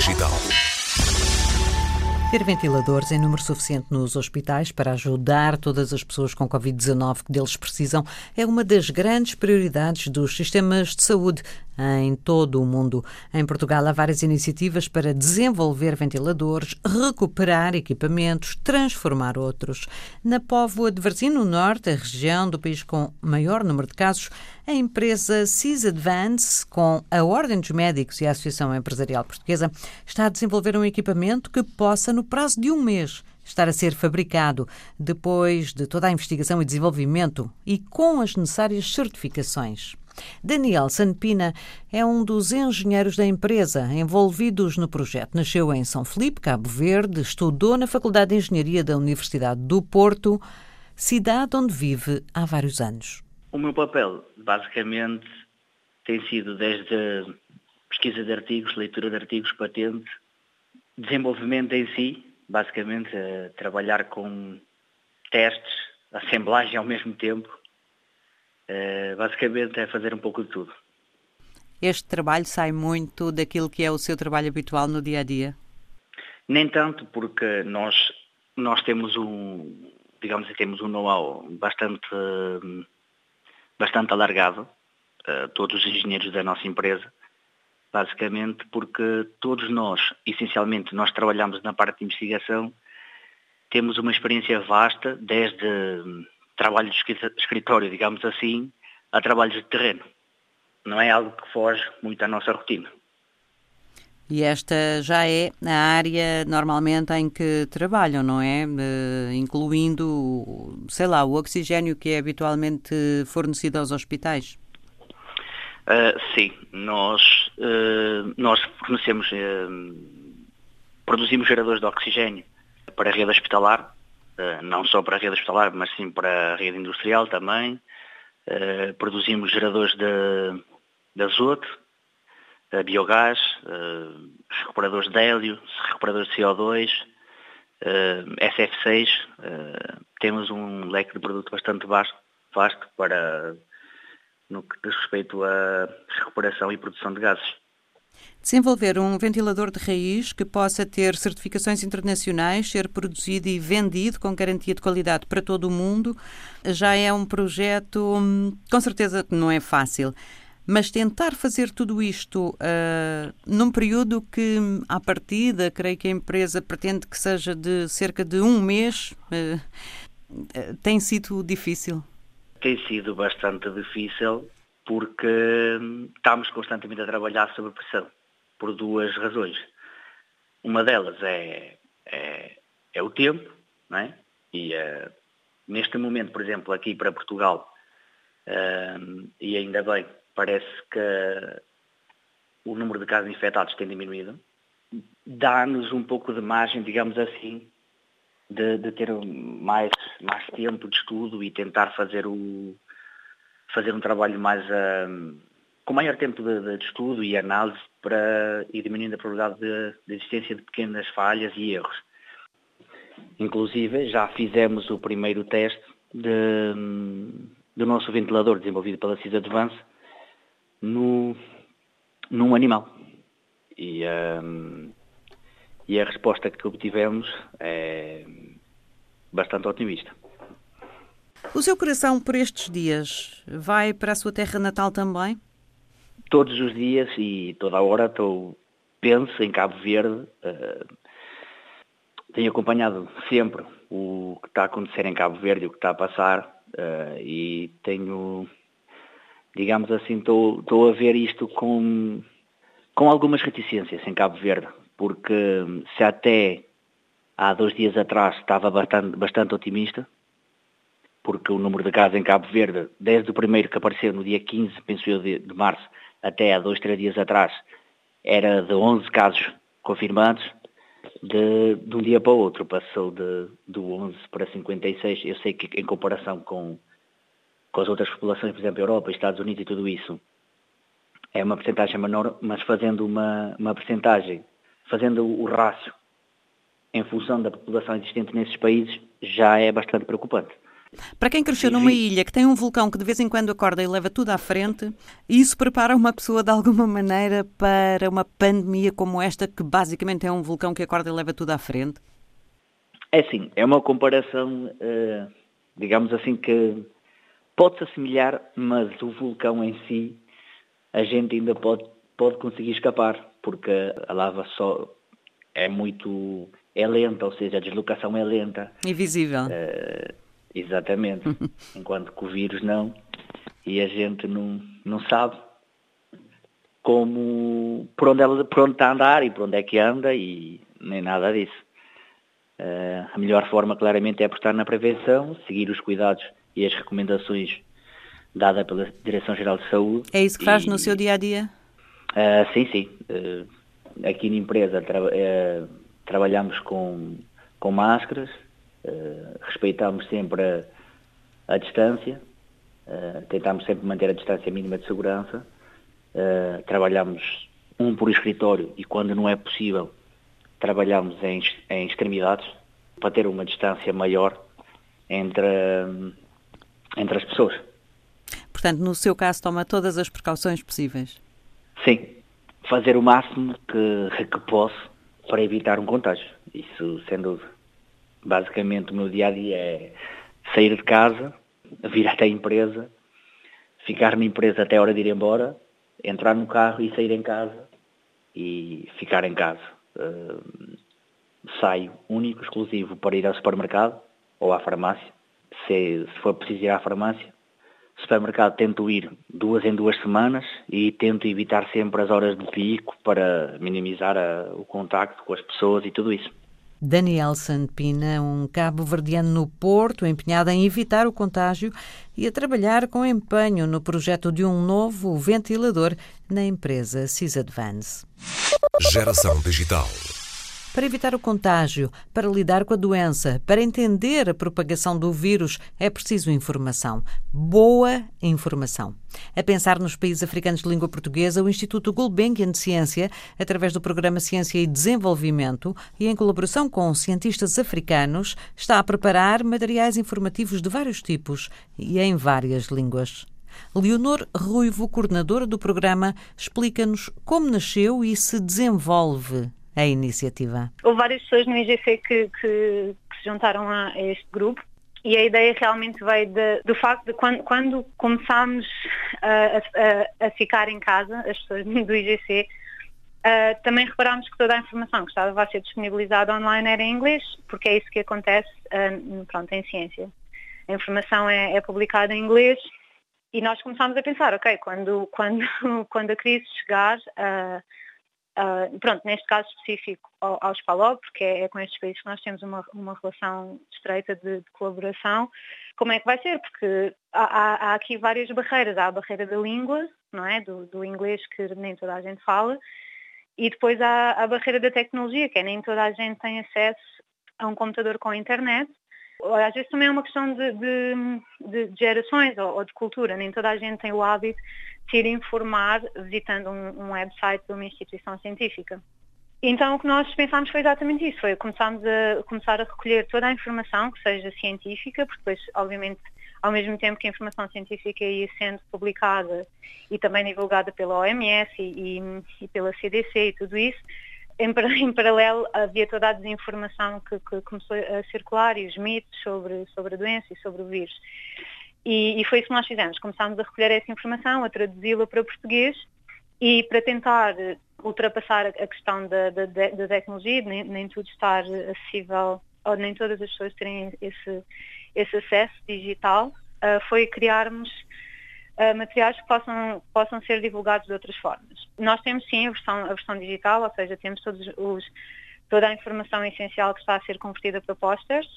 Digital. Ter ventiladores em número suficiente nos hospitais para ajudar todas as pessoas com Covid-19 que deles precisam é uma das grandes prioridades dos sistemas de saúde em todo o mundo. Em Portugal há várias iniciativas para desenvolver ventiladores, recuperar equipamentos, transformar outros. Na Póvoa de Varzim, no norte, a região do país com maior número de casos, a empresa CIS Advance, com a Ordem dos Médicos e a Associação Empresarial Portuguesa, está a desenvolver um equipamento que possa, no prazo de um mês, estar a ser fabricado depois de toda a investigação e desenvolvimento e com as necessárias certificações. Daniel Sanpina é um dos engenheiros da empresa envolvidos no projeto. Nasceu em São Felipe, Cabo Verde, estudou na Faculdade de Engenharia da Universidade do Porto, cidade onde vive há vários anos. O meu papel, basicamente, tem sido desde pesquisa de artigos, leitura de artigos, patente, desenvolvimento em si, basicamente trabalhar com testes, assemblagem ao mesmo tempo. Uh, basicamente é fazer um pouco de tudo. Este trabalho sai muito daquilo que é o seu trabalho habitual no dia a dia? Nem tanto, porque nós, nós temos um, digamos assim, temos um know-how bastante bastante alargado, uh, todos os engenheiros da nossa empresa, basicamente porque todos nós, essencialmente, nós trabalhamos na parte de investigação, temos uma experiência vasta, desde trabalho de escritório, digamos assim, a trabalhos de terreno. Não é algo que foge muito à nossa rotina. E esta já é a área normalmente em que trabalham, não é? Uh, incluindo, sei lá, o oxigênio que é habitualmente fornecido aos hospitais. Uh, sim, nós, uh, nós fornecemos, produzimos geradores de oxigênio para a rede hospitalar, não só para a rede hospitalar, mas sim para a rede industrial também. produzimos geradores de, de azoto, biogás, uh, recuperadores de hélio, recuperadores de CO2, uh, SF6. Uh, temos um leque de produto bastante vasto, vasto para no que diz respeito à recuperação e produção de gases. Desenvolver um ventilador de raiz que possa ter certificações internacionais, ser produzido e vendido com garantia de qualidade para todo o mundo, já é um projeto, hum, com certeza que não é fácil. Mas tentar fazer tudo isto uh, num período que, à partida, creio que a empresa pretende que seja de cerca de um mês, uh, tem sido difícil? Tem sido bastante difícil porque estamos constantemente a trabalhar sob pressão, por duas razões. Uma delas é, é, é o tempo, não é? E neste momento, por exemplo, aqui para Portugal, e ainda bem, parece que o número de casos infectados tem diminuído. Dá-nos um pouco de margem, digamos assim, de, de, ter mais, mais tempo de estudo e tentar fazer, o, fazer um trabalho mais uh, com maior tempo de, de, estudo e análise para ir diminuindo a probabilidade de, de existência de pequenas falhas e erros. Inclusive já fizemos o primeiro teste de, do nosso ventilador desenvolvido pela CIS Advance no, num animal. E, um, e a resposta que obtivemos é bastante otimista. O seu coração por estes dias vai para a sua terra natal também? Todos os dias e toda a hora estou, penso em Cabo Verde. Uh, tenho acompanhado sempre o que está a acontecer em Cabo Verde, o que está a passar uh, e tenho digamos assim, estou a ver isto com, com algumas reticências em Cabo Verde, porque se até há dois dias atrás estava bastante, bastante otimista, porque o número de casos em Cabo Verde, desde o primeiro que apareceu no dia 15, penso eu, de, de março, até há dois, três dias atrás, era de 11 casos confirmados, de, de um dia para o outro passou de, de 11 para 56. Eu sei que em comparação com, com as outras populações, por exemplo, Europa, Estados Unidos e tudo isso, é uma percentagem menor, mas fazendo uma, uma percentagem, fazendo o rácio em função da população existente nesses países, já é bastante preocupante. Para quem cresceu numa ilha que tem um vulcão que de vez em quando acorda e leva tudo à frente, isso prepara uma pessoa de alguma maneira para uma pandemia como esta, que basicamente é um vulcão que acorda e leva tudo à frente? É sim, é uma comparação, eh, digamos assim, que pode-se assimilar, mas o vulcão em si, a gente ainda pode, pode conseguir escapar, porque a lava só é muito, é lenta, ou seja, a deslocação é lenta. Invisível. Uh, exatamente. Enquanto que o vírus não, e a gente não, não sabe como, por onde, ela, por onde está a andar e por onde é que anda e nem nada disso. Uh, a melhor forma, claramente, é apostar na prevenção, seguir os cuidados e as recomendações dadas pela Direção-Geral de Saúde. É isso que faz e, no seu dia a dia? Uh, sim, sim. Uh, aqui na empresa tra trabalhamos com, com máscaras, respeitamos sempre a, a distância, tentamos sempre manter a distância mínima de segurança, trabalhamos um por escritório e quando não é possível trabalhamos em, em extremidades para ter uma distância maior entre, entre as pessoas. Portanto, no seu caso, toma todas as precauções possíveis? Sim, fazer o máximo que, que posso para evitar um contágio. Isso, sem dúvida. Basicamente, o meu dia a dia é sair de casa, vir até a empresa, ficar na empresa até a hora de ir embora, entrar no carro e sair em casa e ficar em casa. Uh, saio único, exclusivo para ir ao supermercado ou à farmácia. Se, se for preciso ir à farmácia, supermercado tento ir duas em duas semanas e tento evitar sempre as horas de pico para minimizar a, o contacto com as pessoas e tudo isso. Daniel Sandpina, um cabo-verdiano no Porto, empenhado em evitar o contágio e a trabalhar com empenho no projeto de um novo ventilador na empresa Sysadvance. Geração Digital para evitar o contágio, para lidar com a doença, para entender a propagação do vírus, é preciso informação. Boa informação. A pensar nos países africanos de língua portuguesa, o Instituto Gulbenkian de Ciência, através do programa Ciência e Desenvolvimento e em colaboração com cientistas africanos, está a preparar materiais informativos de vários tipos e em várias línguas. Leonor Ruivo, coordenadora do programa, explica-nos como nasceu e se desenvolve a iniciativa? Houve várias pessoas no IGC que, que, que se juntaram a, este grupo e a ideia realmente veio de, do facto de quando, quando começámos a, a, a, ficar em casa, as pessoas do IGC, uh, também reparámos que toda a informação que estava a ser disponibilizada online era em inglês, porque é isso que acontece uh, pronto, em ciência. A informação é, é publicada em inglês e nós começámos a pensar, ok, quando, quando, quando a crise chegar, uh, Uh, pronto, neste caso específico ao, aos PALO, porque é, é, com estes países que nós temos uma, uma relação estreita de, de, colaboração, como é que vai ser? Porque há, há, há, aqui várias barreiras. Há a barreira da língua, não é? Do, do, inglês que nem toda a gente fala, e depois há a barreira da tecnologia, que é nem toda a gente tem acesso a um computador com internet. Às vezes também é uma questão de, de, de gerações ou, ou de cultura, nem toda a gente tem o hábito se ir informar visitando um, um website de uma instituição científica. Então o que nós pensámos foi exatamente isso, foi começámos a começar a recolher toda a informação que seja científica, porque depois, obviamente, ao mesmo tempo que a informação científica ia sendo publicada e também divulgada pela OMS e, e, e pela CDC e tudo isso, em, em, paralelo havia toda a desinformação que, que, começou a circular e os mitos sobre, sobre a doença e sobre o vírus. E, e, foi isso que nós fizemos. Começámos a recolher essa informação, a traduzi-la para português e para tentar ultrapassar a questão da, da, da tecnologia, nem, nem, tudo estar acessível, ou nem todas as pessoas terem esse, esse acesso digital, uh, foi criarmos uh, materiais que possam, possam ser divulgados de outras formas. Nós temos sim a versão, a versão digital, ou seja, temos todos os, toda a informação essencial que está a ser convertida para posters,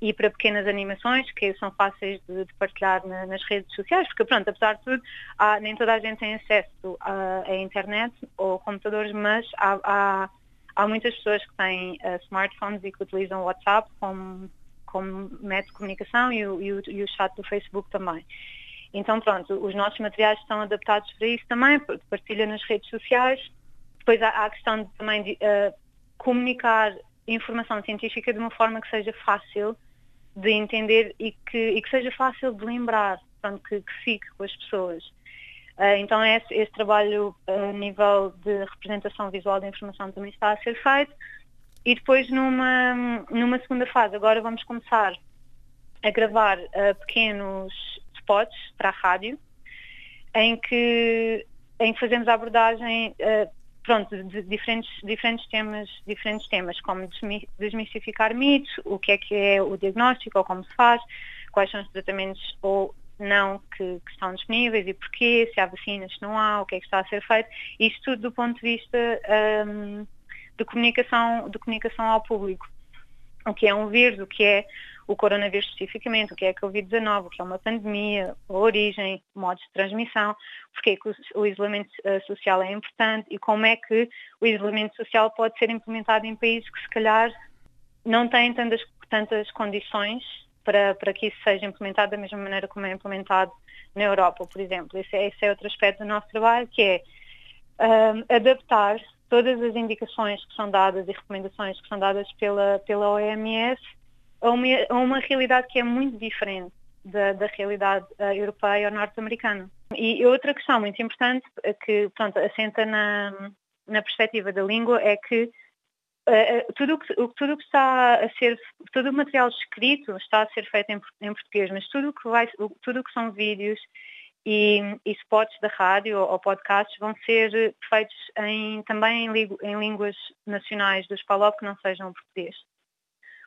e para pequenas animações que são fáceis de, de partilhar na, nas redes sociais, porque pronto, apesar de tudo, há, nem toda a gente tem acesso à, internet ou computadores, mas há, há, há, muitas pessoas que têm uh, smartphones e que utilizam o WhatsApp como, como método de comunicação e o, e, o, e o chat do Facebook também. Então pronto, os nossos materiais estão adaptados para isso também, partilha nas redes sociais. Depois há, há a questão de também de uh, comunicar informação científica de uma forma que seja fácil de entender e que, e que seja fácil de lembrar, pronto, que, que fique com as pessoas. Uh, então esse, esse trabalho a nível de representação visual da informação também está a ser feito. E depois numa, numa segunda fase, agora vamos começar a gravar uh, pequenos spots para a rádio, em que, em que fazemos a abordagem uh, pronto, de diferentes, diferentes, temas, diferentes temas, como desmistificar mitos, o que é que é o diagnóstico ou como se faz, quais são os tratamentos ou não que, que, estão disponíveis e porquê, se há vacinas, se não há, o que é que está a ser feito. Isto tudo do ponto de vista um, de, comunicação, de comunicação ao público. O que é um vírus, o que é o coronavírus especificamente, o que é a Covid-19, o que é uma pandemia, a origem, modos de transmissão, porque é que o, isolamento uh, social é importante e como é que o isolamento social pode ser implementado em países que se calhar não têm tantas, tantas condições para, para que isso seja implementado da mesma maneira como é implementado na Europa, por exemplo. Esse é, esse é outro aspecto do nosso trabalho, que é um, adaptar todas as indicações que são dadas e recomendações que são dadas pela, pela OMS a uma, a uma realidade que é muito diferente da, da realidade uh, europeia ou norte-americana. E outra questão muito importante, que pronto, assenta na, na perspectiva da língua, é que Uh, tudo tudo que está a ser, todo o material escrito está a ser feito em, em português, mas tudo que vai, tudo que são vídeos e, e spots da rádio ou, ou podcasts vão ser feitos em, também em, em línguas nacionais dos PALOP que não sejam português.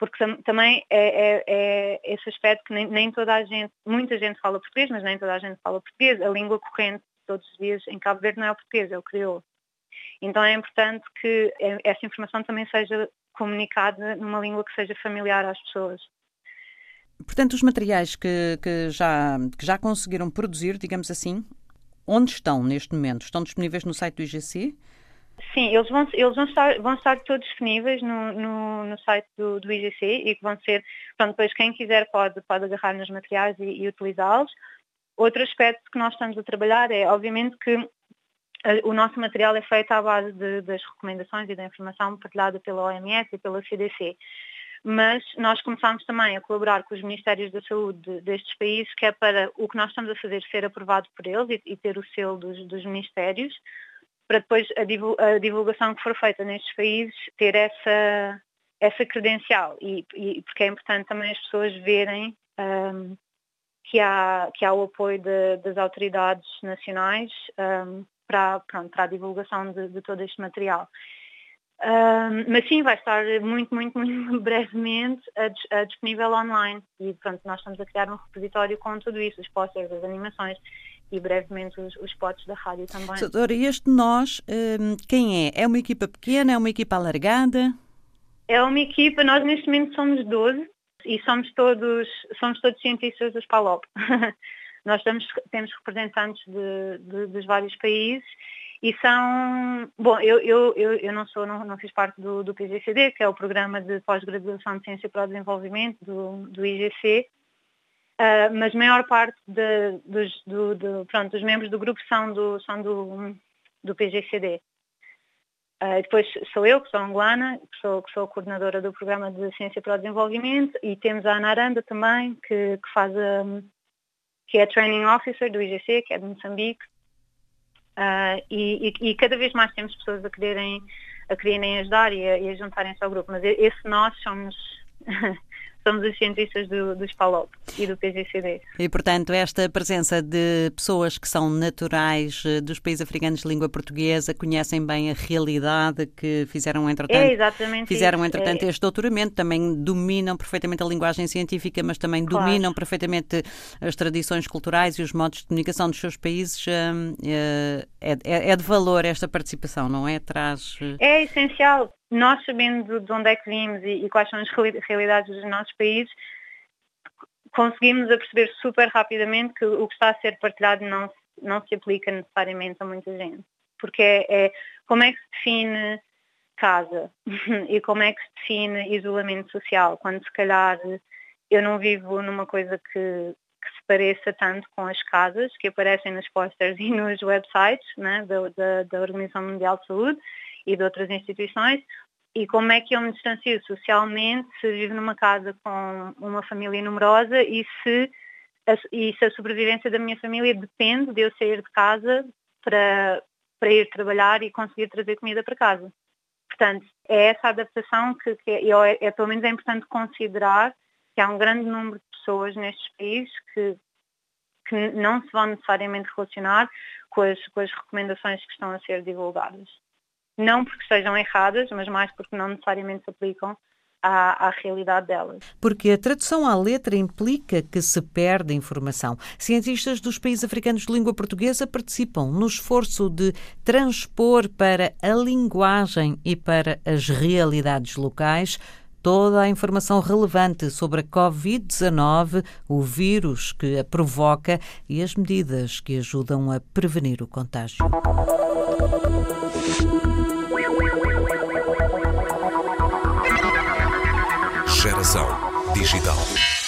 Porque tam, também é, é, é, esse aspecto que nem, nem, toda a gente, muita gente fala português, mas nem toda a gente fala português. A língua corrente todos os dias em Cabo Verde não é o português, é o crioulo. Então é importante que essa informação também seja comunicada numa língua que seja familiar às pessoas. Portanto, os materiais que, que, já, que já conseguiram produzir, digamos assim, onde estão neste momento? Estão disponíveis no site do IGC? Sim, eles vão, eles vão, estar, vão estar todos disponíveis no, no, no site do, do, IGC e que vão ser, pronto, depois quem quiser pode, pode agarrar nos materiais e, e utilizá-los. Outro aspecto que nós estamos a trabalhar é, obviamente, que o nosso material é feito à base de, das recomendações e da informação partilhada pela OMS e pela CDC. Mas nós começamos também a colaborar com os Ministérios da Saúde destes países, que é para o que nós estamos a fazer ser aprovado por eles e, e ter o selo dos, dos Ministérios, para depois a, divulgação que for feita nestes países ter essa, essa credencial. E, e porque é importante também as pessoas verem um, que, há, que há o apoio de, das autoridades nacionais um, para, pronto, para a divulgação de, de todo este material. Um, mas sim, vai estar muito, muito, muito brevemente a, a disponível online e pronto, nós estamos a criar um repositório com tudo isso, os posters, as animações e brevemente os, os spots da rádio também. Doutora, este nós, um, quem é? É uma equipa pequena, é uma equipa alargada? É uma equipa, nós neste momento somos 12 e somos todos, somos todos cientistas dos PALOP. Nós temos, temos representantes de, de, dos vários países e são, bom, eu, eu, eu, eu não sou, não, não fiz parte do, do PGCD, que é o Programa de Pós-Graduação de Ciência para o Desenvolvimento do, do IGC, uh, mas a maior parte de, dos, do, do, pronto, dos membros do grupo são do, são do, do PGCD. Uh, ah, depois sou eu, que sou angolana, que sou, que sou coordenadora do Programa de Ciência para o Desenvolvimento, e temos a Ana Aranda também, que, que faz a, que é Training Officer do IGC, que é de Moçambique, uh, e, e, e, cada vez mais temos pessoas a quererem, a quererem ajudar e a, a juntarem-se ao grupo, mas esse nós somos somos os cientistas do, do SPALOP e do PGCD. E, portanto, esta presença de pessoas que são naturais eh, dos países africanos de língua portuguesa, conhecem bem a realidade, que fizeram, entretanto, é fizeram, entretanto, é. este doutoramento, também dominam perfeitamente a linguagem científica, mas também claro. dominam perfeitamente as tradições culturais e os modos de comunicação dos seus países. Eh, é, é, é de valor esta participação, não é? Traz... É essencial nós sabendo de onde é que vimos e, e quais são as realidades dos nossos países, conseguimos perceber super rapidamente que o que está a ser partilhado não, não se aplica necessariamente a muita gente. Porque é, é como é que se define casa e como é que se define isolamento social, quando se calhar eu não vivo numa coisa que, que se pareça tanto com as casas que aparecem nos posters e nos websites né, da, da, da Organização Mundial de Saúde e de outras instituições, E como é que eu me distancio socialmente se vivo numa casa com uma família numerosa e se a, e se a sobrevivência da minha família depende de eu sair de casa para, para ir trabalhar e conseguir trazer comida para casa. Portanto, é essa adaptação que, que é, é, pelo menos é importante considerar que há um grande número de pessoas nestes países que, que não se vão necessariamente relacionar com as, com as recomendações que estão a ser divulgadas. Não porque sejam erradas, mas mais porque não necessariamente se aplicam à, à, realidade delas. Porque a tradução à letra implica que se perde informação. Cientistas dos países africanos de língua portuguesa participam no esforço de transpor para a linguagem e para as realidades locais toda a informação relevante sobre a Covid-19, o vírus que a provoca e as medidas que ajudam a prevenir o contágio. Digital.